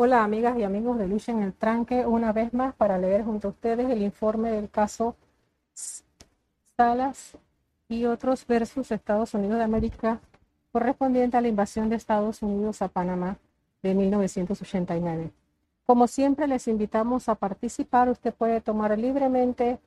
Hola amigas y amigos de Lucha en el Tranque, una vez más para leer junto a ustedes el informe del caso Salas y otros versus Estados Unidos de América correspondiente a la invasión de Estados Unidos a Panamá de 1989. Como siempre les invitamos a participar, usted puede tomar libremente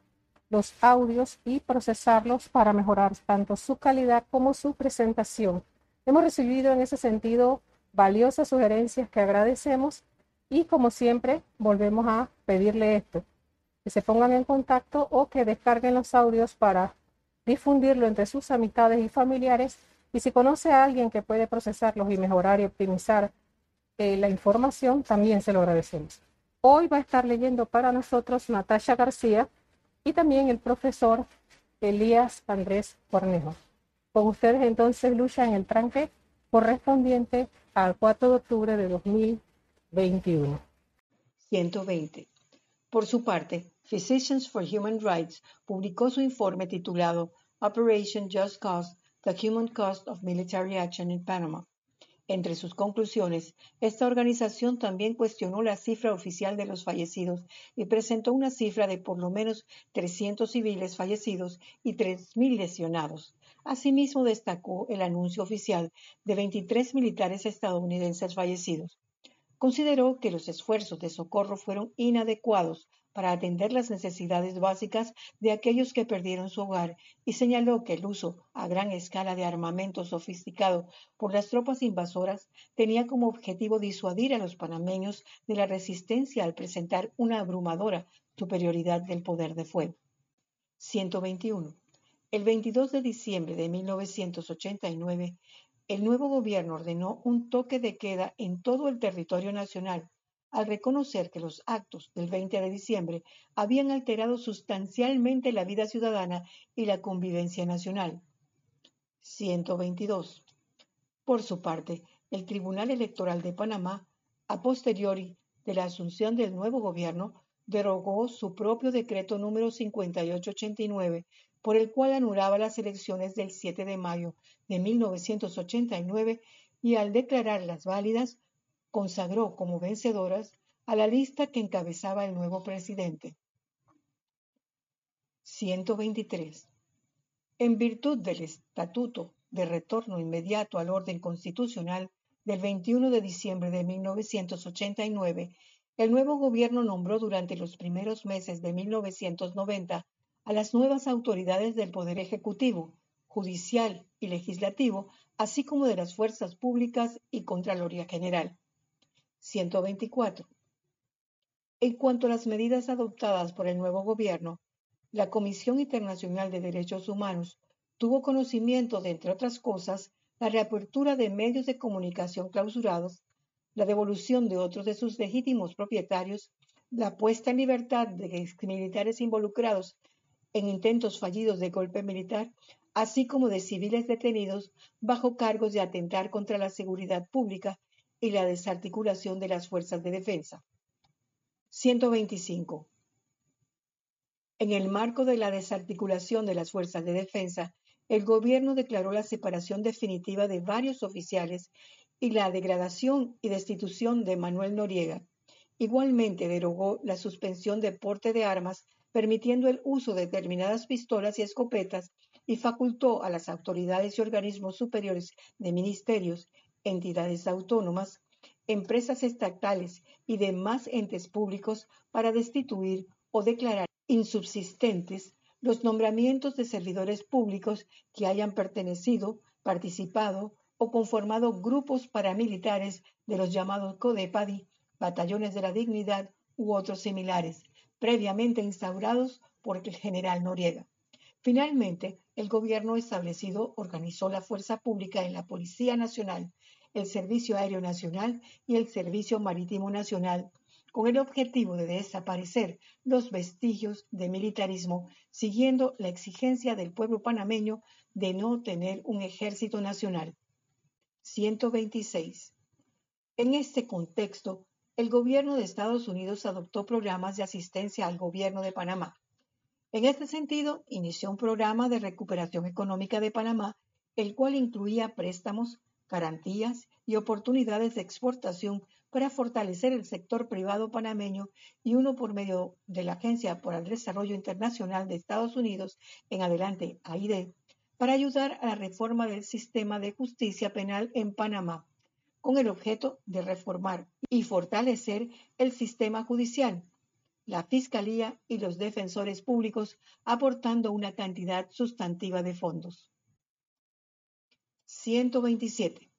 los audios y procesarlos para mejorar tanto su calidad como su presentación. Hemos recibido en ese sentido valiosas sugerencias que agradecemos y como siempre volvemos a pedirle esto, que se pongan en contacto o que descarguen los audios para difundirlo entre sus amistades y familiares y si conoce a alguien que puede procesarlos y mejorar y optimizar eh, la información, también se lo agradecemos. Hoy va a estar leyendo para nosotros Natasha García y también el profesor Elías Andrés Cornejo. Con ustedes entonces lucha en el tranque correspondiente al 4 de octubre de 2021. 120. Por su parte, Physicians for Human Rights publicó su informe titulado Operation Just Cause, The Human Cost of Military Action in Panama. Entre sus conclusiones, esta organización también cuestionó la cifra oficial de los fallecidos y presentó una cifra de por lo menos 300 civiles fallecidos y 3.000 lesionados, Asimismo, destacó el anuncio oficial de 23 militares estadounidenses fallecidos. Consideró que los esfuerzos de socorro fueron inadecuados para atender las necesidades básicas de aquellos que perdieron su hogar y señaló que el uso a gran escala de armamento sofisticado por las tropas invasoras tenía como objetivo disuadir a los panameños de la resistencia al presentar una abrumadora superioridad del poder de fuego. 121. El 22 de diciembre de 1989, el nuevo gobierno ordenó un toque de queda en todo el territorio nacional al reconocer que los actos del 20 de diciembre habían alterado sustancialmente la vida ciudadana y la convivencia nacional. 122. Por su parte, el Tribunal Electoral de Panamá, a posteriori de la asunción del nuevo gobierno, derogó su propio decreto número 5889 por el cual anulaba las elecciones del 7 de mayo de 1989 y al declararlas válidas, consagró como vencedoras a la lista que encabezaba el nuevo presidente. 123. En virtud del Estatuto de Retorno Inmediato al Orden Constitucional del 21 de diciembre de 1989, el nuevo gobierno nombró durante los primeros meses de 1990 a las nuevas autoridades del Poder Ejecutivo, Judicial y Legislativo, así como de las fuerzas públicas y Contraloría General. 124. En cuanto a las medidas adoptadas por el nuevo gobierno, la Comisión Internacional de Derechos Humanos tuvo conocimiento de, entre otras cosas, la reapertura de medios de comunicación clausurados, la devolución de otros de sus legítimos propietarios, la puesta en libertad de exmilitares involucrados en intentos fallidos de golpe militar, así como de civiles detenidos bajo cargos de atentar contra la seguridad pública y la desarticulación de las fuerzas de defensa. 125. En el marco de la desarticulación de las fuerzas de defensa, el gobierno declaró la separación definitiva de varios oficiales y la degradación y destitución de Manuel Noriega. Igualmente derogó la suspensión de porte de armas permitiendo el uso de determinadas pistolas y escopetas y facultó a las autoridades y organismos superiores de ministerios, entidades autónomas, empresas estatales y demás entes públicos para destituir o declarar insubsistentes los nombramientos de servidores públicos que hayan pertenecido, participado o conformado grupos paramilitares de los llamados CODEPADI, batallones de la dignidad u otros similares, previamente instaurados por el general Noriega. Finalmente, el gobierno establecido organizó la fuerza pública en la Policía Nacional, el Servicio Aéreo Nacional y el Servicio Marítimo Nacional, con el objetivo de desaparecer los vestigios de militarismo, siguiendo la exigencia del pueblo panameño de no tener un ejército nacional. 126. En este contexto, el gobierno de Estados Unidos adoptó programas de asistencia al gobierno de Panamá. En este sentido, inició un programa de recuperación económica de Panamá, el cual incluía préstamos, garantías y oportunidades de exportación para fortalecer el sector privado panameño y uno por medio de la Agencia para el Desarrollo Internacional de Estados Unidos, en adelante AID, para ayudar a la reforma del sistema de justicia penal en Panamá, con el objeto de reformar y fortalecer el sistema judicial, la Fiscalía y los defensores públicos, aportando una cantidad sustantiva de fondos. 127.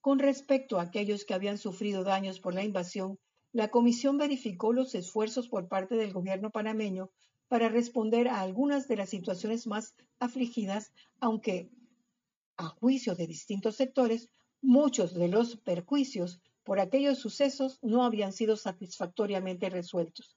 Con respecto a aquellos que habían sufrido daños por la invasión, la Comisión verificó los esfuerzos por parte del gobierno panameño para responder a algunas de las situaciones más afligidas, aunque, a juicio de distintos sectores, muchos de los perjuicios por aquellos sucesos no habían sido satisfactoriamente resueltos.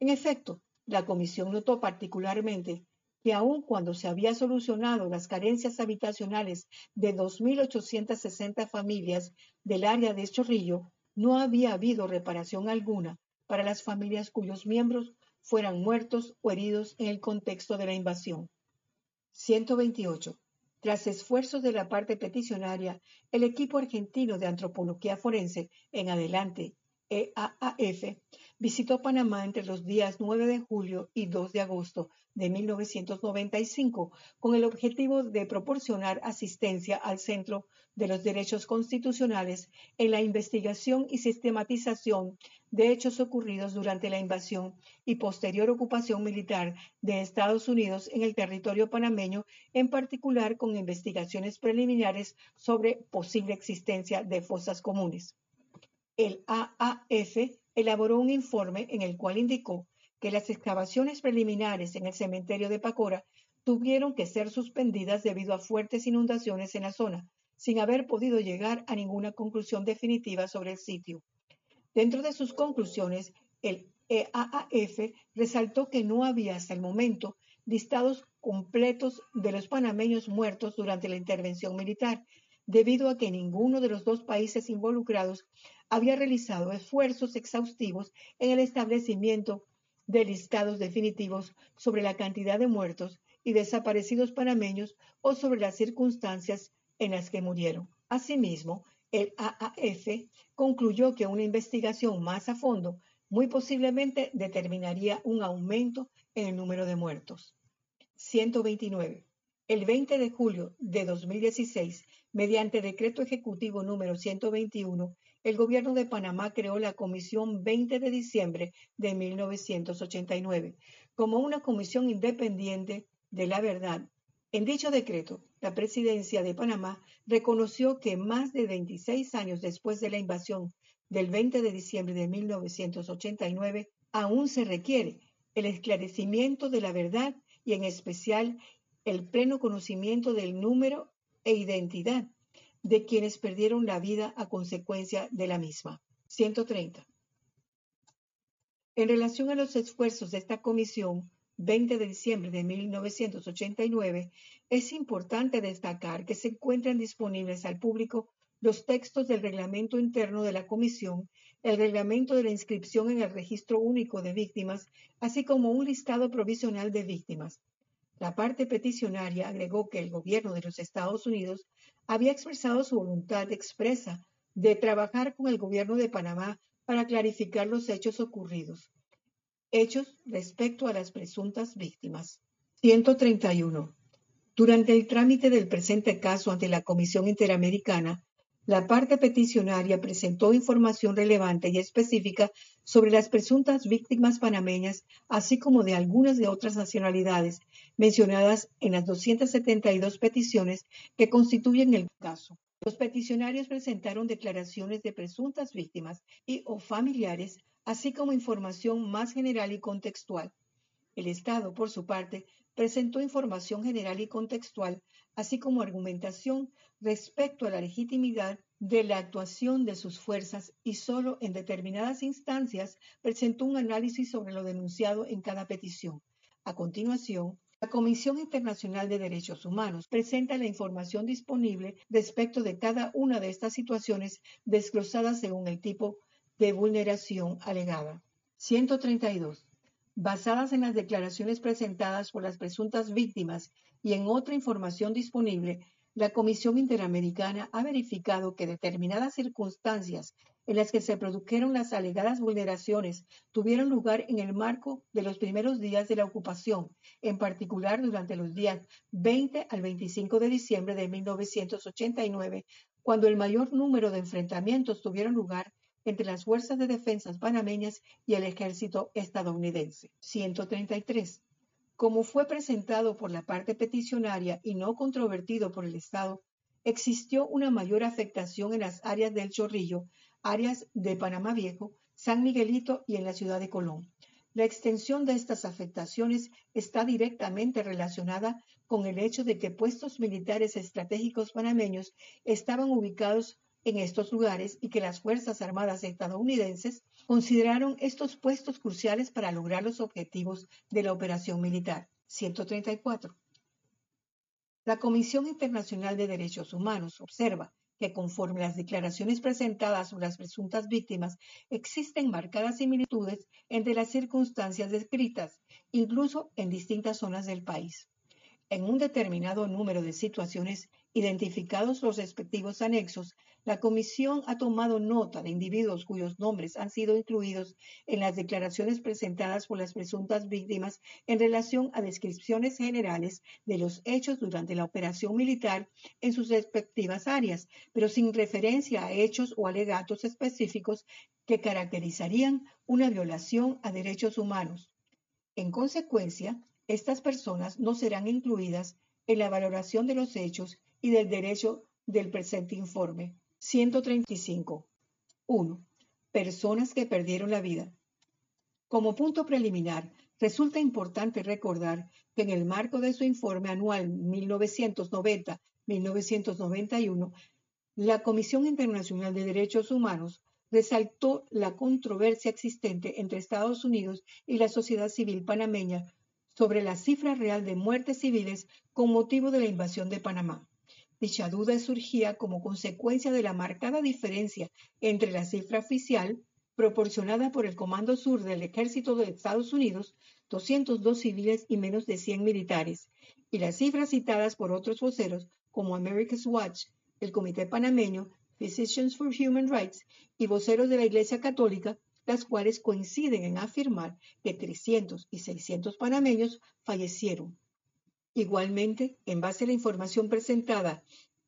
En efecto, la Comisión notó particularmente que aun cuando se había solucionado las carencias habitacionales de 2.860 familias del área de Chorrillo, no había habido reparación alguna para las familias cuyos miembros fueran muertos o heridos en el contexto de la invasión. 128. Tras esfuerzos de la parte peticionaria, el equipo argentino de antropología forense, en adelante EAAF, visitó Panamá entre los días 9 de julio y 2 de agosto de 1995 con el objetivo de proporcionar asistencia al Centro de los Derechos Constitucionales en la investigación y sistematización de hechos ocurridos durante la invasión y posterior ocupación militar de Estados Unidos en el territorio panameño, en particular con investigaciones preliminares sobre posible existencia de fosas comunes. El AAF elaboró un informe en el cual indicó que las excavaciones preliminares en el cementerio de Pacora tuvieron que ser suspendidas debido a fuertes inundaciones en la zona, sin haber podido llegar a ninguna conclusión definitiva sobre el sitio. Dentro de sus conclusiones, el EAAF resaltó que no había hasta el momento listados completos de los panameños muertos durante la intervención militar, debido a que ninguno de los dos países involucrados había realizado esfuerzos exhaustivos en el establecimiento de listados definitivos sobre la cantidad de muertos y desaparecidos panameños o sobre las circunstancias en las que murieron. Asimismo, el AAF concluyó que una investigación más a fondo muy posiblemente determinaría un aumento en el número de muertos. 129. El 20 de julio de 2016, mediante decreto ejecutivo número 121, el gobierno de Panamá creó la Comisión 20 de diciembre de 1989 como una comisión independiente de la verdad. En dicho decreto, la presidencia de Panamá reconoció que más de 26 años después de la invasión del 20 de diciembre de 1989, aún se requiere el esclarecimiento de la verdad y en especial el pleno conocimiento del número e identidad de quienes perdieron la vida a consecuencia de la misma. 130. En relación a los esfuerzos de esta comisión, 20 de diciembre de 1989, es importante destacar que se encuentran disponibles al público los textos del reglamento interno de la comisión, el reglamento de la inscripción en el registro único de víctimas, así como un listado provisional de víctimas. La parte peticionaria agregó que el gobierno de los Estados Unidos había expresado su voluntad expresa de trabajar con el gobierno de Panamá para clarificar los hechos ocurridos. Hechos respecto a las presuntas víctimas. 131. Durante el trámite del presente caso ante la Comisión Interamericana, la parte peticionaria presentó información relevante y específica sobre las presuntas víctimas panameñas, así como de algunas de otras nacionalidades mencionadas en las 272 peticiones que constituyen el caso. Los peticionarios presentaron declaraciones de presuntas víctimas y o familiares, así como información más general y contextual. El Estado, por su parte, presentó información general y contextual, así como argumentación respecto a la legitimidad de la actuación de sus fuerzas y solo en determinadas instancias presentó un análisis sobre lo denunciado en cada petición. A continuación, la Comisión Internacional de Derechos Humanos presenta la información disponible respecto de cada una de estas situaciones desglosadas según el tipo de vulneración alegada. 132. Basadas en las declaraciones presentadas por las presuntas víctimas y en otra información disponible, la Comisión Interamericana ha verificado que determinadas circunstancias en las que se produjeron las alegadas vulneraciones tuvieron lugar en el marco de los primeros días de la ocupación, en particular durante los días 20 al 25 de diciembre de 1989, cuando el mayor número de enfrentamientos tuvieron lugar entre las fuerzas de defensa panameñas y el ejército estadounidense. 133. Como fue presentado por la parte peticionaria y no controvertido por el Estado, existió una mayor afectación en las áreas del Chorrillo, áreas de Panamá Viejo, San Miguelito y en la ciudad de Colón. La extensión de estas afectaciones está directamente relacionada con el hecho de que puestos militares estratégicos panameños estaban ubicados en estos lugares y que las Fuerzas Armadas estadounidenses consideraron estos puestos cruciales para lograr los objetivos de la operación militar. 134. La Comisión Internacional de Derechos Humanos observa que conforme las declaraciones presentadas sobre las presuntas víctimas, existen marcadas similitudes entre las circunstancias descritas, incluso en distintas zonas del país. En un determinado número de situaciones, identificados los respectivos anexos, la Comisión ha tomado nota de individuos cuyos nombres han sido incluidos en las declaraciones presentadas por las presuntas víctimas en relación a descripciones generales de los hechos durante la operación militar en sus respectivas áreas, pero sin referencia a hechos o alegatos específicos que caracterizarían una violación a derechos humanos. En consecuencia, estas personas no serán incluidas en la valoración de los hechos y del derecho del presente informe. 135. 1. Personas que perdieron la vida. Como punto preliminar, resulta importante recordar que en el marco de su informe anual 1990-1991, la Comisión Internacional de Derechos Humanos resaltó la controversia existente entre Estados Unidos y la sociedad civil panameña sobre la cifra real de muertes civiles con motivo de la invasión de Panamá. Dicha duda surgía como consecuencia de la marcada diferencia entre la cifra oficial proporcionada por el Comando Sur del Ejército de Estados Unidos, 202 civiles y menos de 100 militares, y las cifras citadas por otros voceros como America's Watch, el Comité Panameño, Physicians for Human Rights y voceros de la Iglesia Católica, las cuales coinciden en afirmar que 300 y 600 panameños fallecieron. Igualmente, en base a la información presentada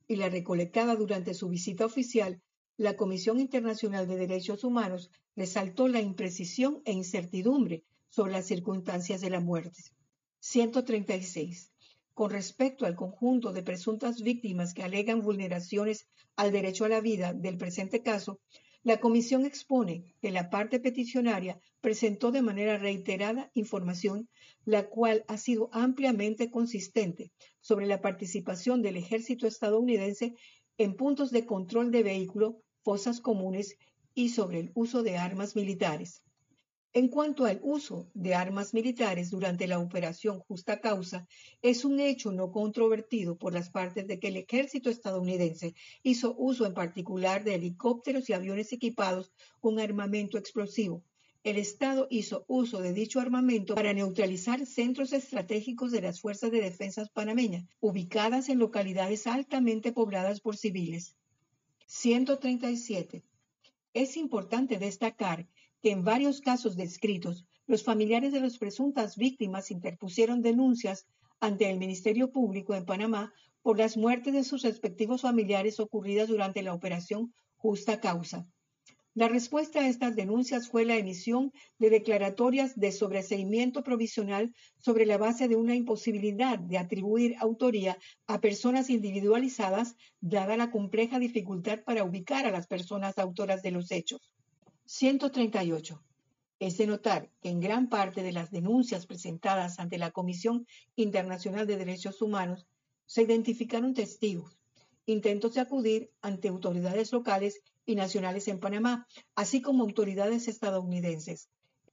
y la recolectada durante su visita oficial, la Comisión Internacional de Derechos Humanos resaltó la imprecisión e incertidumbre sobre las circunstancias de la muerte. 136. Con respecto al conjunto de presuntas víctimas que alegan vulneraciones al derecho a la vida del presente caso, la Comisión expone que la parte peticionaria presentó de manera reiterada información la cual ha sido ampliamente consistente sobre la participación del ejército estadounidense en puntos de control de vehículo, fosas comunes y sobre el uso de armas militares. En cuanto al uso de armas militares durante la operación Justa Causa, es un hecho no controvertido por las partes de que el ejército estadounidense hizo uso en particular de helicópteros y aviones equipados con armamento explosivo. El Estado hizo uso de dicho armamento para neutralizar centros estratégicos de las Fuerzas de Defensa panameñas, ubicadas en localidades altamente pobladas por civiles. 137. Es importante destacar que en varios casos descritos, los familiares de las presuntas víctimas interpusieron denuncias ante el Ministerio Público en Panamá por las muertes de sus respectivos familiares ocurridas durante la operación Justa Causa. La respuesta a estas denuncias fue la emisión de declaratorias de sobreseimiento provisional sobre la base de una imposibilidad de atribuir autoría a personas individualizadas, dada la compleja dificultad para ubicar a las personas autoras de los hechos. 138. Es de notar que en gran parte de las denuncias presentadas ante la Comisión Internacional de Derechos Humanos se identificaron testigos, intentos de acudir ante autoridades locales y nacionales en Panamá, así como autoridades estadounidenses.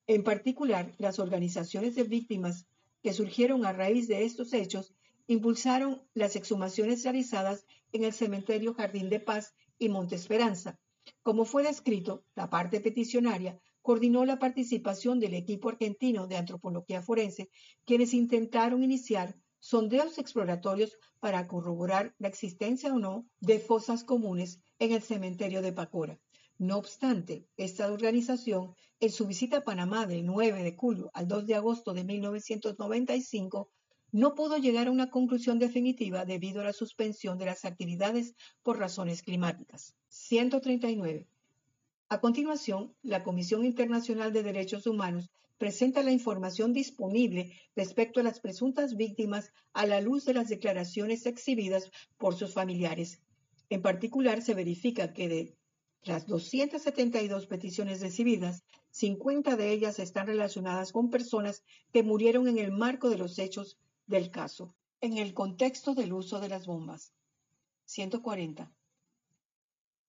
En particular, las organizaciones de víctimas que surgieron a raíz de estos hechos impulsaron las exhumaciones realizadas en el cementerio Jardín de Paz y Monte Esperanza, como fue descrito, la parte peticionaria coordinó la participación del equipo argentino de antropología forense, quienes intentaron iniciar sondeos exploratorios para corroborar la existencia o no de fosas comunes en el cementerio de Pacora. No obstante, esta organización, en su visita a Panamá del 9 de julio al 2 de agosto de 1995, no pudo llegar a una conclusión definitiva debido a la suspensión de las actividades por razones climáticas. 139. A continuación, la Comisión Internacional de Derechos Humanos presenta la información disponible respecto a las presuntas víctimas a la luz de las declaraciones exhibidas por sus familiares. En particular, se verifica que de las 272 peticiones recibidas, 50 de ellas están relacionadas con personas que murieron en el marco de los hechos del caso, en el contexto del uso de las bombas. 140.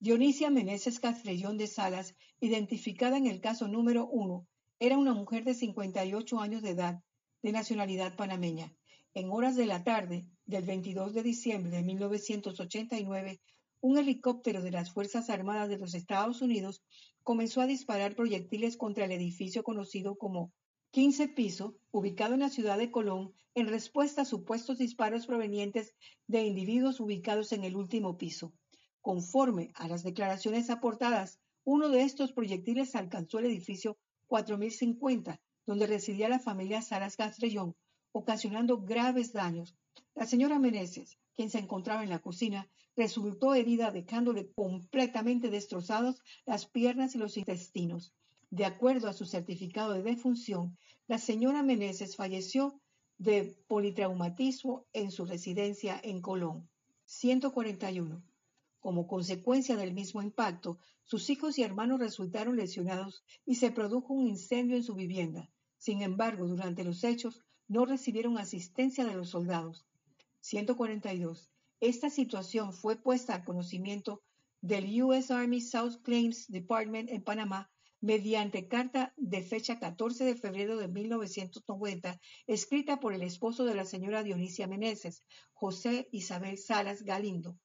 Dionisia Meneses Castrellón de Salas, identificada en el caso número 1, era una mujer de 58 años de edad, de nacionalidad panameña. En horas de la tarde del 22 de diciembre de 1989, un helicóptero de las Fuerzas Armadas de los Estados Unidos comenzó a disparar proyectiles contra el edificio conocido como 15 piso, ubicado en la ciudad de Colón, en respuesta a supuestos disparos provenientes de individuos ubicados en el último piso. Conforme a las declaraciones aportadas, uno de estos proyectiles alcanzó el edificio 4050, donde residía la familia Salas Castrellón, ocasionando graves daños. La señora Meneses, quien se encontraba en la cocina, resultó herida dejándole completamente destrozados las piernas y los intestinos. De acuerdo a su certificado de defunción, la señora Meneses falleció de politraumatismo en su residencia en Colón. 141. Como consecuencia del mismo impacto, sus hijos y hermanos resultaron lesionados y se produjo un incendio en su vivienda. Sin embargo, durante los hechos no recibieron asistencia de los soldados. 142. Esta situación fue puesta a conocimiento del U.S. Army South Claims Department en Panamá mediante carta de fecha 14 de febrero de 1990, escrita por el esposo de la señora Dionisia Meneses, José Isabel Salas Galindo,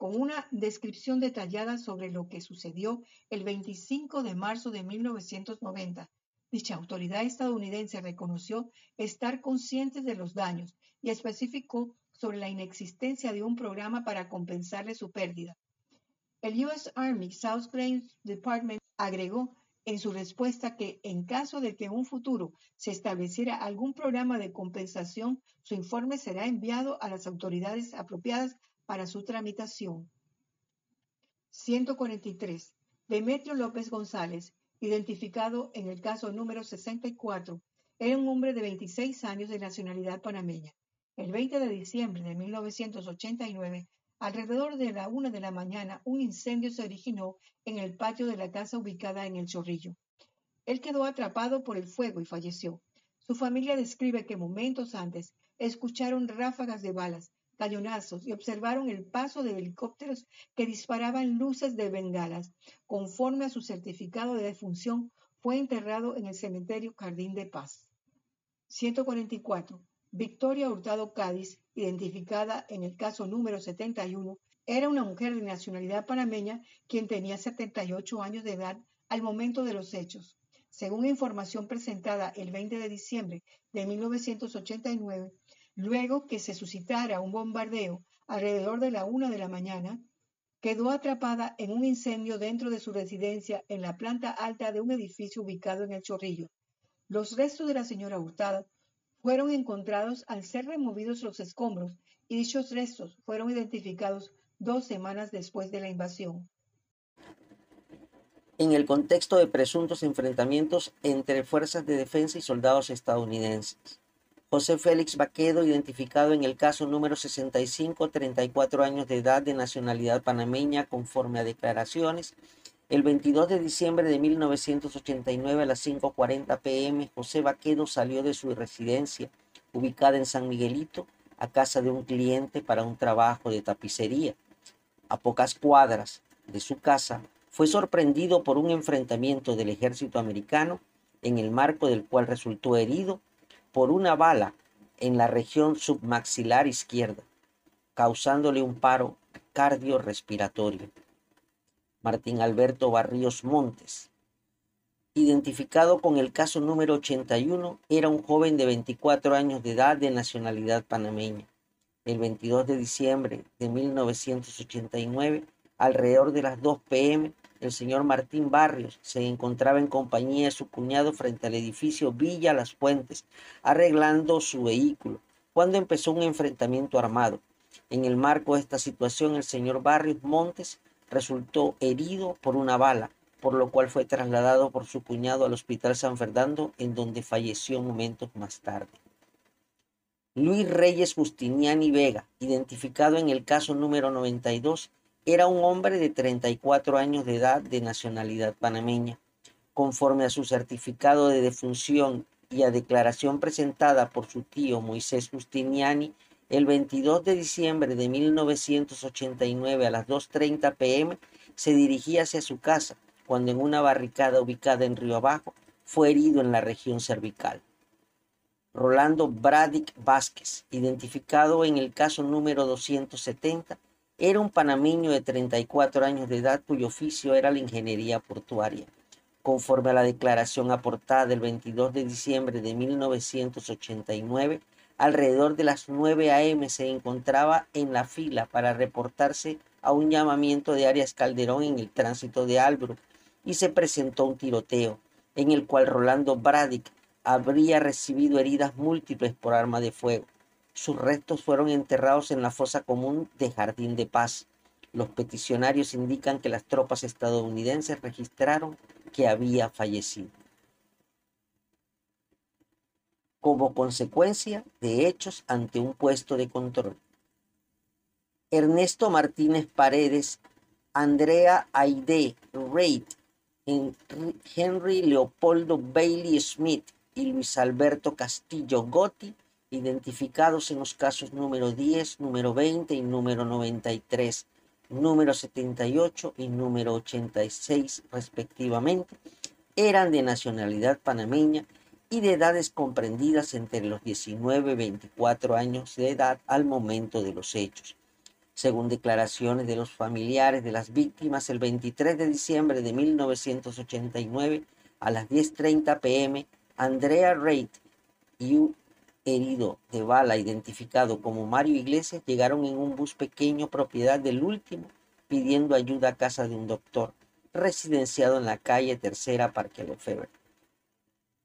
con una descripción detallada sobre lo que sucedió el 25 de marzo de 1990. Dicha autoridad estadounidense reconoció estar consciente de los daños y especificó sobre la inexistencia de un programa para compensarle su pérdida. El U.S. Army South Plains Department agregó en su respuesta que en caso de que en un futuro se estableciera algún programa de compensación, su informe será enviado a las autoridades apropiadas para su tramitación. 143. Demetrio López González, identificado en el caso número 64, era un hombre de 26 años de nacionalidad panameña. El 20 de diciembre de 1989, alrededor de la una de la mañana, un incendio se originó en el patio de la casa ubicada en el Chorrillo. Él quedó atrapado por el fuego y falleció. Su familia describe que momentos antes escucharon ráfagas de balas cañonazos y observaron el paso de helicópteros que disparaban luces de bengalas. Conforme a su certificado de defunción, fue enterrado en el cementerio Jardín de Paz. 144. Victoria Hurtado Cádiz, identificada en el caso número 71, era una mujer de nacionalidad panameña quien tenía 78 años de edad al momento de los hechos. Según información presentada el 20 de diciembre de 1989, Luego que se suscitara un bombardeo alrededor de la una de la mañana, quedó atrapada en un incendio dentro de su residencia en la planta alta de un edificio ubicado en el Chorrillo. Los restos de la señora Hurtado fueron encontrados al ser removidos los escombros y dichos restos fueron identificados dos semanas después de la invasión. En el contexto de presuntos enfrentamientos entre fuerzas de defensa y soldados estadounidenses. José Félix Baquedo, identificado en el caso número 65, 34 años de edad de nacionalidad panameña, conforme a declaraciones. El 22 de diciembre de 1989 a las 5.40 pm, José Baquedo salió de su residencia, ubicada en San Miguelito, a casa de un cliente para un trabajo de tapicería. A pocas cuadras de su casa, fue sorprendido por un enfrentamiento del ejército americano, en el marco del cual resultó herido por una bala en la región submaxilar izquierda, causándole un paro cardiorrespiratorio. Martín Alberto Barrios Montes, identificado con el caso número 81, era un joven de 24 años de edad de nacionalidad panameña. El 22 de diciembre de 1989, alrededor de las 2 pm, el señor Martín Barrios se encontraba en compañía de su cuñado frente al edificio Villa Las Fuentes, arreglando su vehículo, cuando empezó un enfrentamiento armado. En el marco de esta situación, el señor Barrios Montes resultó herido por una bala, por lo cual fue trasladado por su cuñado al Hospital San Fernando, en donde falleció momentos más tarde. Luis Reyes Justiniani Vega, identificado en el caso número 92, era un hombre de 34 años de edad de nacionalidad panameña. Conforme a su certificado de defunción y a declaración presentada por su tío Moisés Justiniani, el 22 de diciembre de 1989 a las 2.30 pm se dirigía hacia su casa cuando en una barricada ubicada en Río Abajo fue herido en la región cervical. Rolando Bradic Vázquez, identificado en el caso número 270, era un panameño de 34 años de edad cuyo oficio era la ingeniería portuaria. Conforme a la declaración aportada el 22 de diciembre de 1989, alrededor de las 9 a.m. se encontraba en la fila para reportarse a un llamamiento de Arias Calderón en el tránsito de Albrook y se presentó un tiroteo en el cual Rolando Bradic habría recibido heridas múltiples por arma de fuego. Sus restos fueron enterrados en la fosa común de Jardín de Paz. Los peticionarios indican que las tropas estadounidenses registraron que había fallecido. Como consecuencia de hechos ante un puesto de control. Ernesto Martínez Paredes, Andrea Aide Reid, Henry Leopoldo Bailey Smith y Luis Alberto Castillo Gotti identificados en los casos número 10, número 20 y número 93, número 78 y número 86 respectivamente, eran de nacionalidad panameña y de edades comprendidas entre los 19 y 24 años de edad al momento de los hechos. Según declaraciones de los familiares de las víctimas, el 23 de diciembre de 1989, a las 10.30 pm, Andrea Reid y herido de bala identificado como Mario Iglesias llegaron en un bus pequeño propiedad del último pidiendo ayuda a casa de un doctor residenciado en la calle Tercera Parque Lefebvre.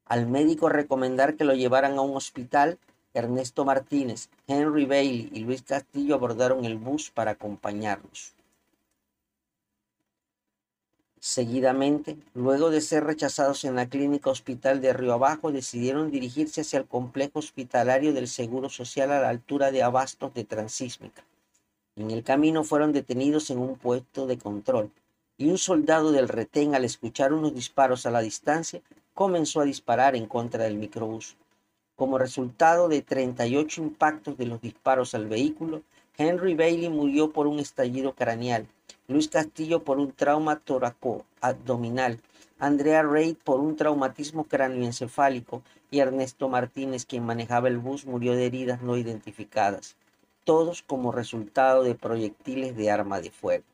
Al médico recomendar que lo llevaran a un hospital, Ernesto Martínez, Henry Bailey y Luis Castillo abordaron el bus para acompañarlos. Seguidamente, luego de ser rechazados en la clínica hospital de Río Abajo, decidieron dirigirse hacia el complejo hospitalario del Seguro Social a la altura de Abastos de Transísmica. En el camino fueron detenidos en un puesto de control y un soldado del retén al escuchar unos disparos a la distancia comenzó a disparar en contra del microbús. Como resultado de 38 impactos de los disparos al vehículo, Henry Bailey murió por un estallido craneal Luis Castillo por un trauma toraco-abdominal, Andrea Reid por un traumatismo cráneoencefálico y Ernesto Martínez, quien manejaba el bus, murió de heridas no identificadas, todos como resultado de proyectiles de arma de fuego.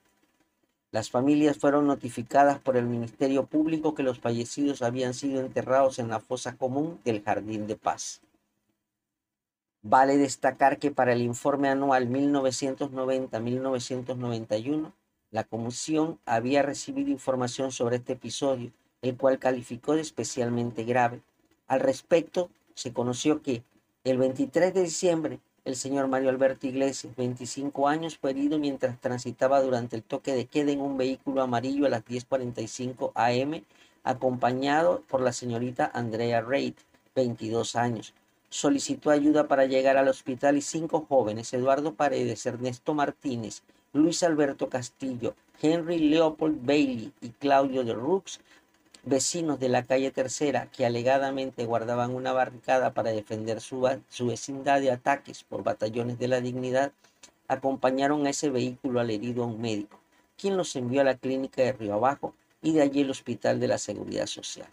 Las familias fueron notificadas por el Ministerio Público que los fallecidos habían sido enterrados en la fosa común del Jardín de Paz. Vale destacar que para el informe anual 1990-1991, la comisión había recibido información sobre este episodio, el cual calificó de especialmente grave. Al respecto, se conoció que el 23 de diciembre el señor Mario Alberto Iglesias, 25 años, fue herido mientras transitaba durante el toque de queda en un vehículo amarillo a las 10.45 am, acompañado por la señorita Andrea Reid, 22 años. Solicitó ayuda para llegar al hospital y cinco jóvenes, Eduardo Paredes, Ernesto Martínez, Luis Alberto Castillo, Henry Leopold Bailey y Claudio de Rux, vecinos de la calle Tercera que alegadamente guardaban una barricada para defender su, vecindad de ataques por batallones de la dignidad, acompañaron a ese vehículo al herido a un médico, quien los envió a la clínica de Río Abajo y de allí el Hospital de la Seguridad Social.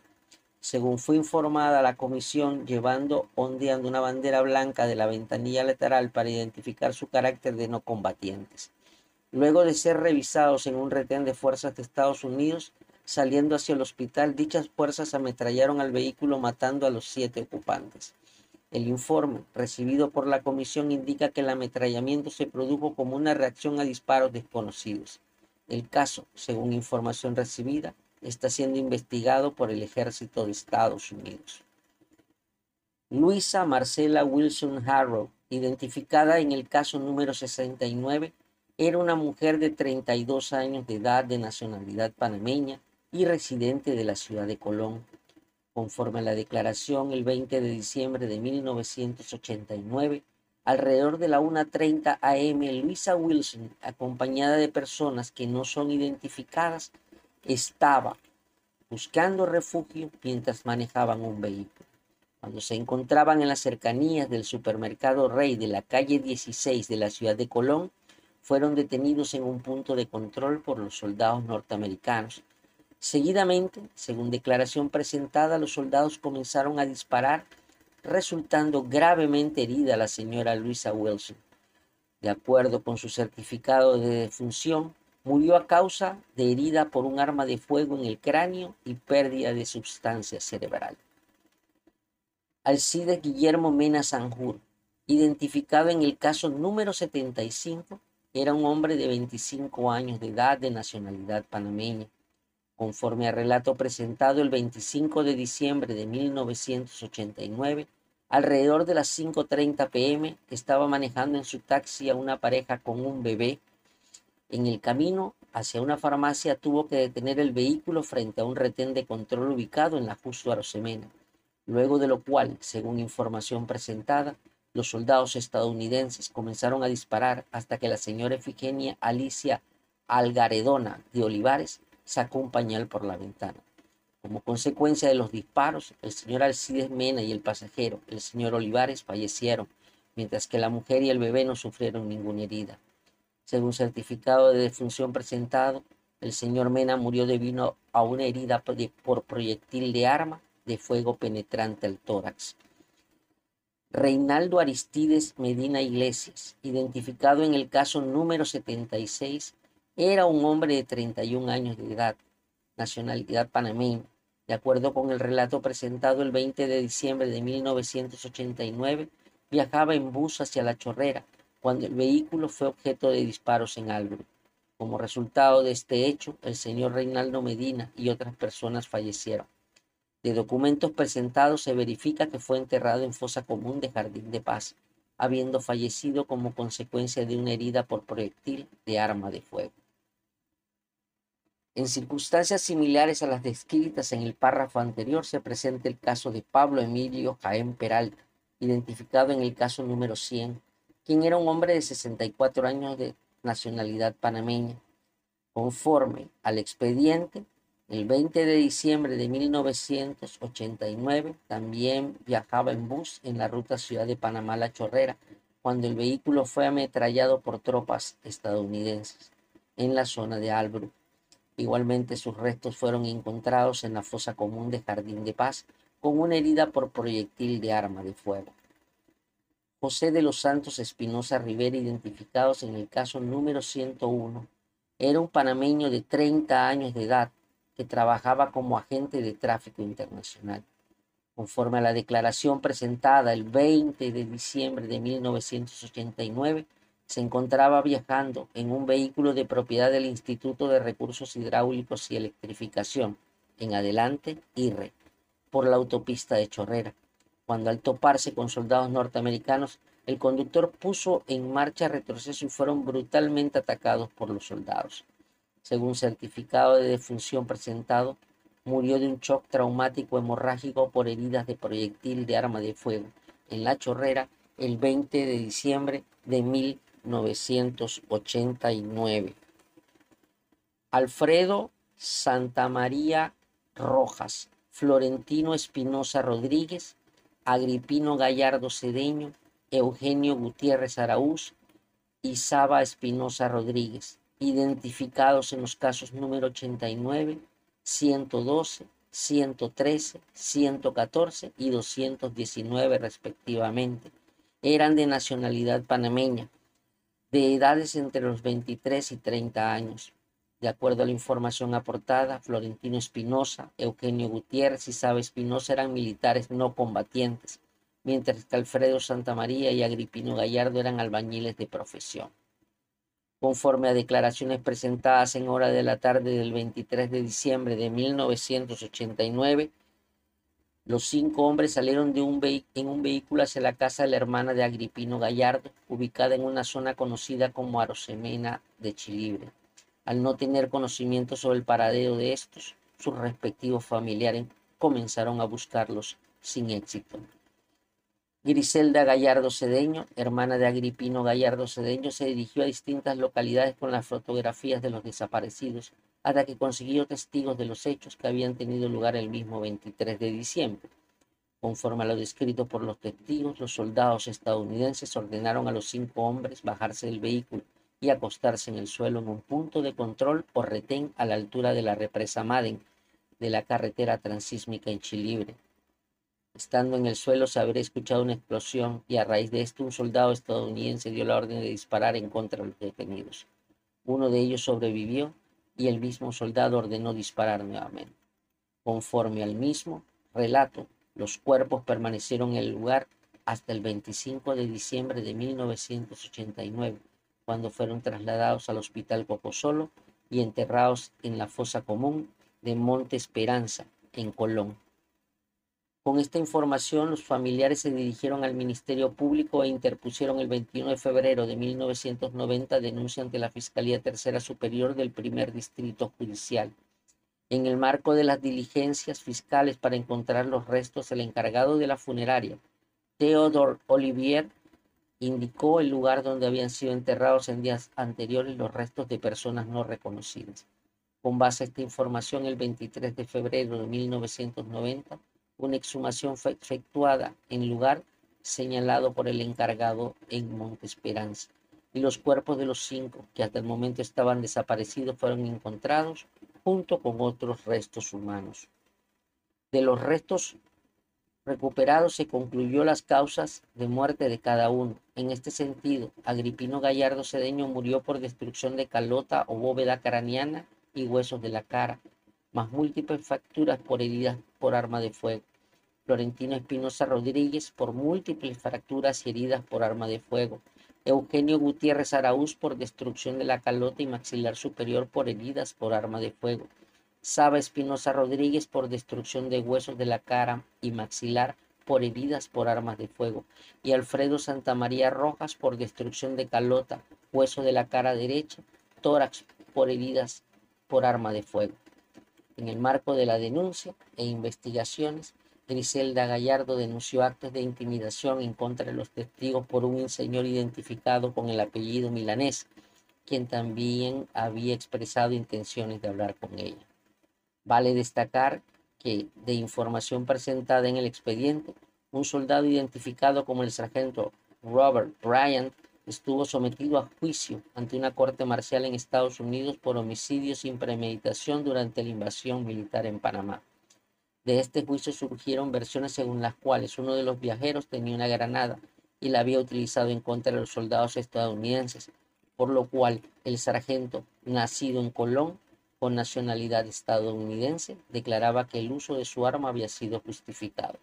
Según fue informada la comisión, llevando ondeando una bandera blanca de la ventanilla lateral para identificar su carácter de no combatientes. Luego de ser revisados en un retén de fuerzas de Estados Unidos, Saliendo hacia el hospital, dichas fuerzas ametrallaron al vehículo matando a los siete ocupantes. El informe recibido por la comisión indica que el ametrallamiento se produjo como una reacción a disparos desconocidos. El caso, según información recibida, está siendo investigado por el ejército de Estados Unidos. Luisa Marcela Wilson Harrow, identificada en el caso número 69, era una mujer de 32 años de edad de nacionalidad panameña y residente de la ciudad de Colón. Conforme a la declaración el 20 de diciembre de 1989, alrededor de la 1.30 am, Luisa Wilson, acompañada de personas que no son identificadas, estaba buscando refugio mientras manejaban un vehículo. Cuando se encontraban en las cercanías del supermercado Rey de la calle 16 de la ciudad de Colón, fueron detenidos en un punto de control por los soldados norteamericanos. Seguidamente, según declaración presentada, los soldados comenzaron a disparar, resultando gravemente herida la señora Luisa Wilson. De acuerdo con su certificado de defunción, murió a causa de herida por un arma de fuego en el cráneo y pérdida de sustancia cerebral. Alcides Guillermo Mena Sanjur, identificado en el caso número 75, era un hombre de 25 años de edad de nacionalidad panameña. Conforme al relato presentado el 25 de diciembre de 1989, alrededor de las 5.30 pm estaba manejando en su taxi a una pareja con un bebé. En el camino hacia una farmacia tuvo que detener el vehículo frente a un retén de control ubicado en la Justo Arosemena luego de lo cual, según información presentada, los soldados estadounidenses comenzaron a disparar hasta que la señora Efigenia Alicia Algaredona de Olivares sacó un pañal por la ventana. Como consecuencia de los disparos, el señor Alcides Mena y el pasajero, el señor Olivares, fallecieron, mientras que la mujer y el bebé no sufrieron ninguna herida. Según certificado de defunción presentado, el señor Mena murió debido a una herida por proyectil de arma de fuego penetrante al tórax. Reinaldo Aristides Medina Iglesias, identificado en el caso número 76, era un hombre de 31 años de edad, nacionalidad panameña. De acuerdo con el relato presentado el 20 de diciembre de 1989, viajaba en bus hacia La Chorrera cuando el vehículo fue objeto de disparos en Albro. Como resultado de este hecho, el señor Reinaldo Medina y otras personas fallecieron. De documentos presentados se verifica que fue enterrado en fosa común de Jardín de Paz, habiendo fallecido como consecuencia de una herida por proyectil de arma de fuego. En circunstancias similares a las descritas en el párrafo anterior se presenta el caso de Pablo Emilio Jaén Peralta, identificado en el caso número 100, quien era un hombre de 64 años de nacionalidad panameña. Conforme al expediente, el 20 de diciembre de 1989 también viajaba en bus en la ruta Ciudad de Panamá La Chorrera cuando el vehículo fue ametrallado por tropas estadounidenses en la zona de Albrook. Igualmente sus restos fueron encontrados en la fosa común de Jardín de Paz con una herida por proyectil de arma de fuego. José de los Santos Espinosa Rivera, identificados en el caso número 101, era un panameño de 30 años de edad que trabajaba como agente de tráfico internacional. Conforme a la declaración presentada el 20 de diciembre de 1989, se encontraba viajando en un vehículo de propiedad del Instituto de Recursos Hidráulicos y Electrificación, en adelante IRRE, por la autopista de Chorrera, cuando al toparse con soldados norteamericanos, el conductor puso en marcha retroceso y fueron brutalmente atacados por los soldados según certificado de defunción presentado, murió de un shock traumático hemorrágico por heridas de proyectil de arma de fuego en La Chorrera el 20 de diciembre de 1989. Alfredo Santamaría Rojas, Florentino Espinosa Rodríguez, Agripino Gallardo Cedeño, Eugenio Gutiérrez Araúz y Saba Espinosa Rodríguez identificados en los casos número 89, 112, 113, 114 y 219 respectivamente. Eran de nacionalidad panameña, de edades entre los 23 y 30 años. De acuerdo a la información aportada, Florentino Espinosa, Eugenio Gutiérrez y Sabe Espinosa eran militares no combatientes, mientras que Alfredo Santamaría y Agripino Gallardo eran albañiles de profesión. Conforme a declaraciones presentadas en hora de la tarde del 23 de diciembre de 1989, los cinco hombres salieron de un en un vehículo hacia la casa de la hermana de Agripino Gallardo, ubicada en una zona conocida como Arosemena de Chilibre. Al no tener conocimiento sobre el paradero de estos, sus respectivos familiares comenzaron a buscarlos sin éxito. Griselda Gallardo Cedeño, hermana de Agripino Gallardo Cedeño, se dirigió a distintas localidades con las fotografías de los desaparecidos hasta que consiguió testigos de los hechos que habían tenido lugar el mismo 23 de diciembre. Conforme a lo descrito por los testigos, los soldados estadounidenses ordenaron a los cinco hombres bajarse del vehículo y acostarse en el suelo en un punto de control o retén a la altura de la represa Maden de la carretera transísmica en Chilibre. Estando en el suelo se habría escuchado una explosión y a raíz de esto un soldado estadounidense dio la orden de disparar en contra de los detenidos. Uno de ellos sobrevivió y el mismo soldado ordenó disparar nuevamente. Conforme al mismo relato, los cuerpos permanecieron en el lugar hasta el 25 de diciembre de 1989, cuando fueron trasladados al Hospital Cocosolo y enterrados en la fosa común de Monte Esperanza, en Colón. Con esta información, los familiares se dirigieron al Ministerio Público e interpusieron el 21 de febrero de 1990 denuncia ante la Fiscalía Tercera Superior del Primer Distrito Judicial. En el marco de las diligencias fiscales para encontrar los restos, el encargado de la funeraria, Theodore Olivier, indicó el lugar donde habían sido enterrados en días anteriores los restos de personas no reconocidas. Con base a esta información, el 23 de febrero de 1990, una exhumación fue efectuada en lugar señalado por el encargado en Monte Esperanza y los cuerpos de los cinco que hasta el momento estaban desaparecidos fueron encontrados junto con otros restos humanos. De los restos recuperados se concluyó las causas de muerte de cada uno. En este sentido, Agripino Gallardo Cedeño murió por destrucción de calota o bóveda craneana y huesos de la cara, más múltiples fracturas por heridas por arma de fuego. Florentino Espinosa Rodríguez por múltiples fracturas y heridas por arma de fuego. Eugenio Gutiérrez Araúz por destrucción de la calota y maxilar superior por heridas por arma de fuego. Saba Espinosa Rodríguez por destrucción de huesos de la cara y maxilar por heridas por armas de fuego. Y Alfredo Santamaría Rojas por destrucción de calota, hueso de la cara derecha, tórax por heridas por arma de fuego. En el marco de la denuncia e investigaciones, Griselda Gallardo denunció actos de intimidación en contra de los testigos por un señor identificado con el apellido milanés, quien también había expresado intenciones de hablar con ella. Vale destacar que, de información presentada en el expediente, un soldado identificado como el sargento Robert Bryant estuvo sometido a juicio ante una corte marcial en Estados Unidos por homicidio sin premeditación durante la invasión militar en Panamá. De este juicio surgieron versiones según las cuales uno de los viajeros tenía una granada y la había utilizado en contra de los soldados estadounidenses, por lo cual el sargento, nacido en Colón, con nacionalidad estadounidense, declaraba que el uso de su arma había sido justificado.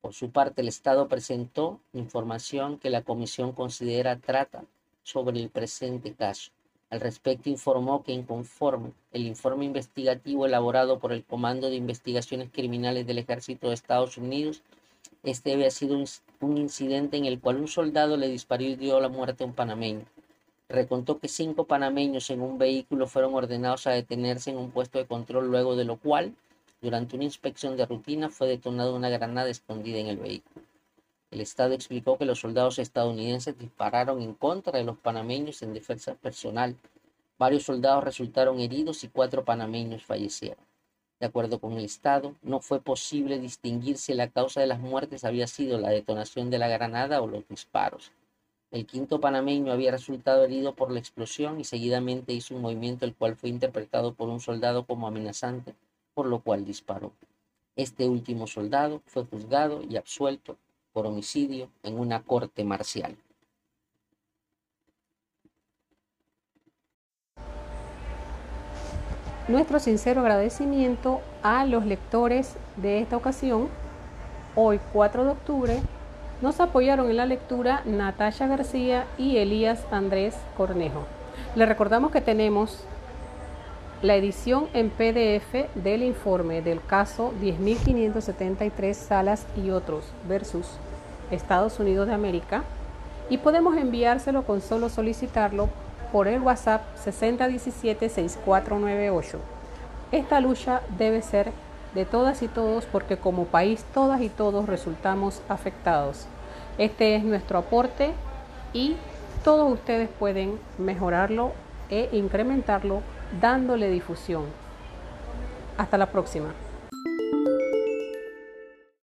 Por su parte, el Estado presentó información que la Comisión considera trata sobre el presente caso. Al respecto informó que inconforme el informe investigativo elaborado por el Comando de Investigaciones Criminales del Ejército de Estados Unidos, este había sido un incidente en el cual un soldado le disparó y dio la muerte a un panameño. Recontó que cinco panameños en un vehículo fueron ordenados a detenerse en un puesto de control, luego de lo cual, durante una inspección de rutina, fue detonada una granada escondida en el vehículo. El Estado explicó que los soldados estadounidenses dispararon en contra de los panameños en defensa personal. Varios soldados resultaron heridos y cuatro panameños fallecieron. De acuerdo con el Estado, no fue posible distinguir si la causa de las muertes había sido la detonación de la granada o los disparos. El quinto panameño había resultado herido por la explosión y seguidamente hizo un movimiento el cual fue interpretado por un soldado como amenazante, por lo cual disparó. Este último soldado fue juzgado y absuelto por homicidio en una corte marcial. Nuestro sincero agradecimiento a los lectores de esta ocasión. Hoy 4 de octubre nos apoyaron en la lectura Natasha García y Elías Andrés Cornejo. Le recordamos que tenemos la edición en PDF del informe del caso 10.573 Salas y otros versus Estados Unidos de América y podemos enviárselo con solo solicitarlo por el WhatsApp 6017-6498. Esta lucha debe ser de todas y todos porque como país todas y todos resultamos afectados. Este es nuestro aporte y todos ustedes pueden mejorarlo e incrementarlo dándole difusión. Hasta la próxima.